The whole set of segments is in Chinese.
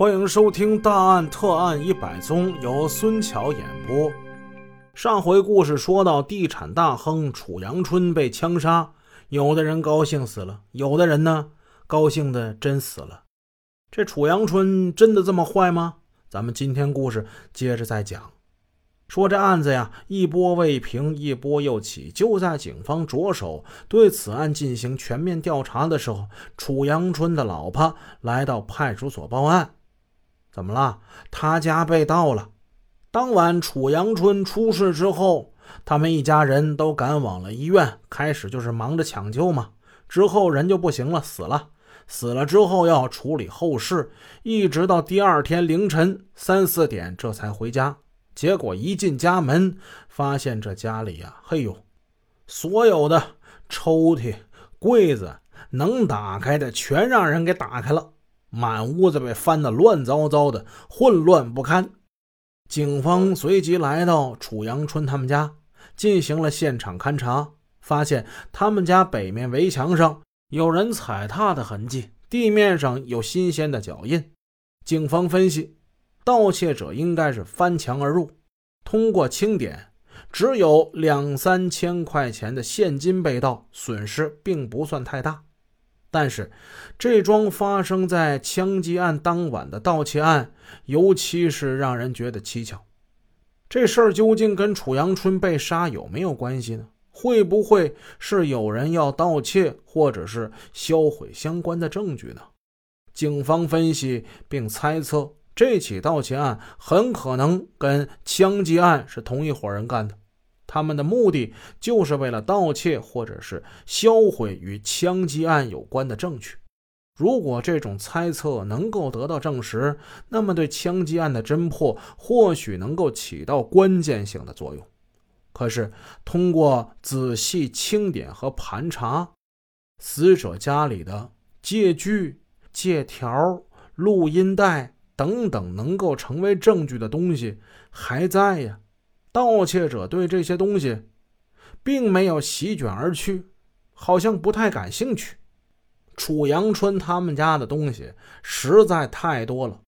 欢迎收听《大案特案一百宗》，由孙桥演播。上回故事说到，地产大亨楚阳春被枪杀，有的人高兴死了，有的人呢，高兴的真死了。这楚阳春真的这么坏吗？咱们今天故事接着再讲。说这案子呀，一波未平，一波又起。就在警方着手对此案进行全面调查的时候，楚阳春的老婆来到派出所报案。怎么了？他家被盗了。当晚，楚阳春出事之后，他们一家人都赶往了医院。开始就是忙着抢救嘛，之后人就不行了，死了。死了之后要处理后事，一直到第二天凌晨三四点，这才回家。结果一进家门，发现这家里呀，嘿呦，所有的抽屉、柜子能打开的全让人给打开了，满屋子被翻得乱糟糟的，混乱不堪。警方随即来到楚阳春他们家，进行了现场勘查，发现他们家北面围墙上有人踩踏的痕迹，地面上有新鲜的脚印。警方分析。盗窃者应该是翻墙而入。通过清点，只有两三千块钱的现金被盗，损失并不算太大。但是，这桩发生在枪击案当晚的盗窃案，尤其是让人觉得蹊跷。这事儿究竟跟楚阳春被杀有没有关系呢？会不会是有人要盗窃，或者是销毁相关的证据呢？警方分析并猜测。这起盗窃案很可能跟枪击案是同一伙人干的，他们的目的就是为了盗窃或者是销毁与枪击案有关的证据。如果这种猜测能够得到证实，那么对枪击案的侦破或许能够起到关键性的作用。可是，通过仔细清点和盘查，死者家里的借据、借条、录音带。等等，能够成为证据的东西还在呀。盗窃者对这些东西并没有席卷而去，好像不太感兴趣。楚阳春他们家的东西实在太多了，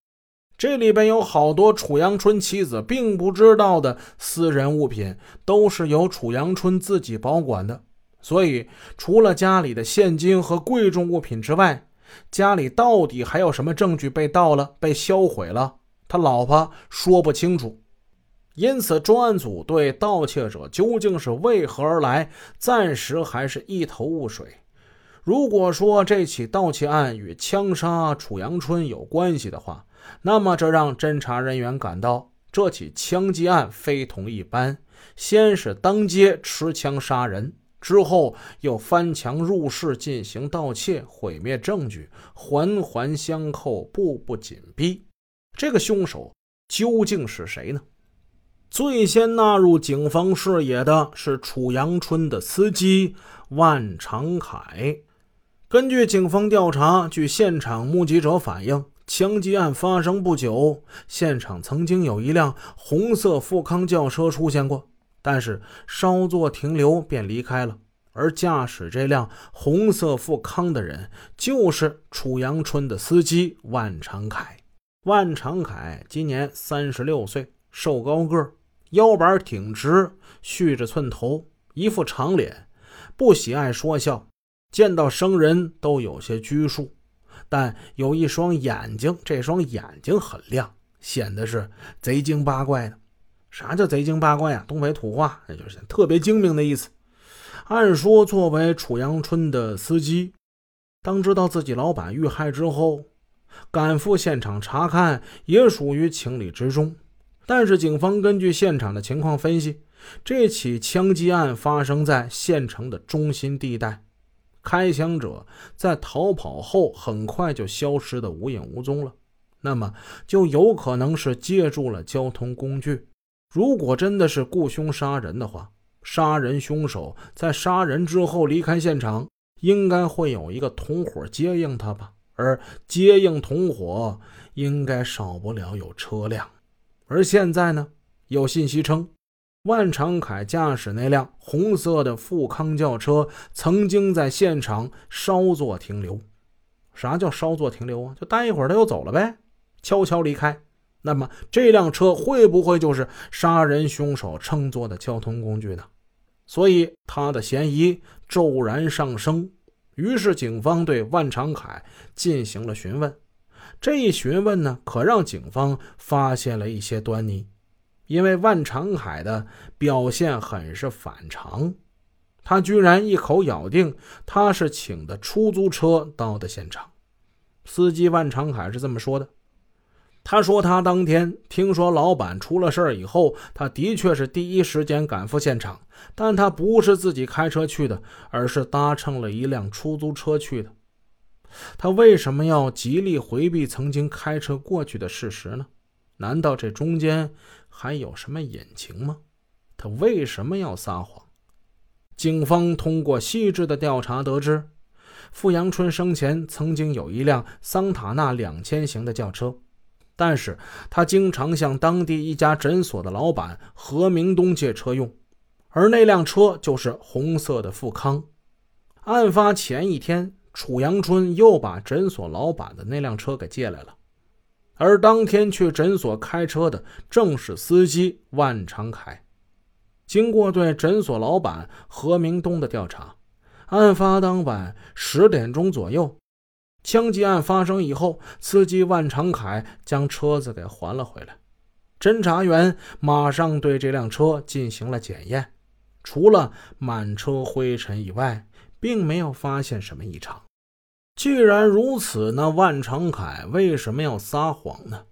这里边有好多楚阳春妻子并不知道的私人物品，都是由楚阳春自己保管的。所以，除了家里的现金和贵重物品之外，家里到底还有什么证据被盗了、被销毁了？他老婆说不清楚，因此专案组对盗窃者究竟是为何而来，暂时还是一头雾水。如果说这起盗窃案与枪杀楚阳春有关系的话，那么这让侦查人员感到这起枪击案非同一般。先是当街持枪杀人。之后又翻墙入室进行盗窃，毁灭证据，环环相扣，步步紧逼。这个凶手究竟是谁呢？最先纳入警方视野的是楚阳春的司机万长凯。根据警方调查，据现场目击者反映，枪击案发生不久，现场曾经有一辆红色富康轿车出现过。但是稍作停留便离开了，而驾驶这辆红色富康的人就是楚阳春的司机万长凯。万长凯今年三十六岁，瘦高个，腰板挺直，蓄着寸头，一副长脸，不喜爱说笑，见到生人都有些拘束，但有一双眼睛，这双眼睛很亮，显得是贼精八怪的。啥叫贼精八怪呀？东北土话，那就是特别精明的意思。按说，作为楚阳春的司机，当知道自己老板遇害之后，赶赴现场查看，也属于情理之中。但是，警方根据现场的情况分析，这起枪击案发生在县城的中心地带，开枪者在逃跑后很快就消失的无影无踪了，那么就有可能是借助了交通工具。如果真的是雇凶杀人的话，杀人凶手在杀人之后离开现场，应该会有一个同伙接应他吧？而接应同伙，应该少不了有车辆。而现在呢，有信息称，万长凯驾驶那辆红色的富康轿车曾经在现场稍作停留。啥叫稍作停留啊？就待一会儿他又走了呗。悄悄离开。那么这辆车会不会就是杀人凶手乘坐的交通工具呢？所以他的嫌疑骤然上升。于是警方对万长凯进行了询问。这一询问呢，可让警方发现了一些端倪。因为万长海的表现很是反常，他居然一口咬定他是请的出租车到的现场。司机万长海是这么说的：“他说他当天听说老板出了事以后，他的确是第一时间赶赴现场，但他不是自己开车去的，而是搭乘了一辆出租车去的。他为什么要极力回避曾经开车过去的事实呢？难道这中间还有什么隐情吗？他为什么要撒谎？”警方通过细致的调查得知。傅阳春生前曾经有一辆桑塔纳两千型的轿车，但是他经常向当地一家诊所的老板何明东借车用，而那辆车就是红色的富康。案发前一天，楚阳春又把诊所老板的那辆车给借来了，而当天去诊所开车的正是司机万长凯。经过对诊所老板何明东的调查。案发当晚十点钟左右，枪击案发生以后，司机万长凯将车子给还了回来。侦查员马上对这辆车进行了检验，除了满车灰尘以外，并没有发现什么异常。既然如此，那万长凯为什么要撒谎呢？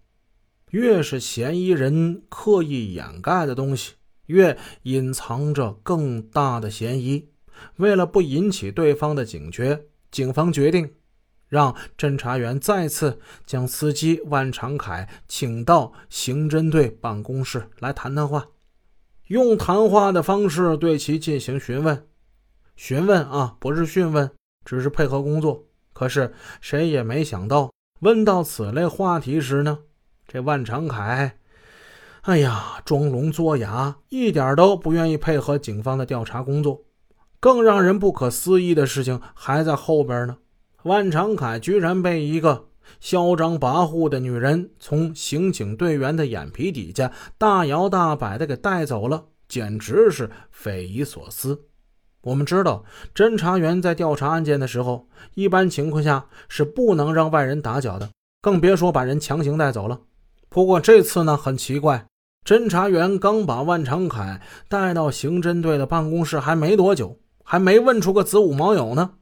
越是嫌疑人刻意掩盖的东西，越隐藏着更大的嫌疑。为了不引起对方的警觉，警方决定让侦查员再次将司机万长凯请到刑侦队办公室来谈谈话，用谈话的方式对其进行询问。询问啊，不是讯问，只是配合工作。可是谁也没想到，问到此类话题时呢，这万长凯，哎呀，装聋作哑，一点都不愿意配合警方的调查工作。更让人不可思议的事情还在后边呢。万长凯居然被一个嚣张跋扈的女人从刑警队员的眼皮底下大摇大摆的给带走了，简直是匪夷所思。我们知道，侦查员在调查案件的时候，一般情况下是不能让外人打搅的，更别说把人强行带走了。不过这次呢，很奇怪，侦查员刚把万长凯带到刑侦队的办公室还没多久。还没问出个子午卯酉呢，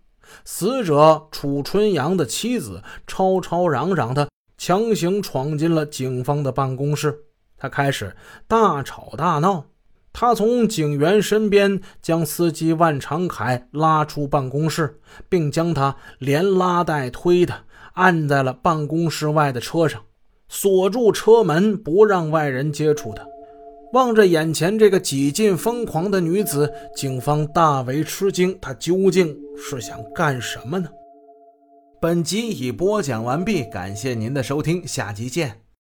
死者楚春阳的妻子吵吵嚷嚷的强行闯进了警方的办公室，他开始大吵大闹。他从警员身边将司机万长凯拉出办公室，并将他连拉带推的按在了办公室外的车上，锁住车门，不让外人接触他。望着眼前这个几近疯狂的女子，警方大为吃惊。她究竟是想干什么呢？本集已播讲完毕，感谢您的收听，下集见。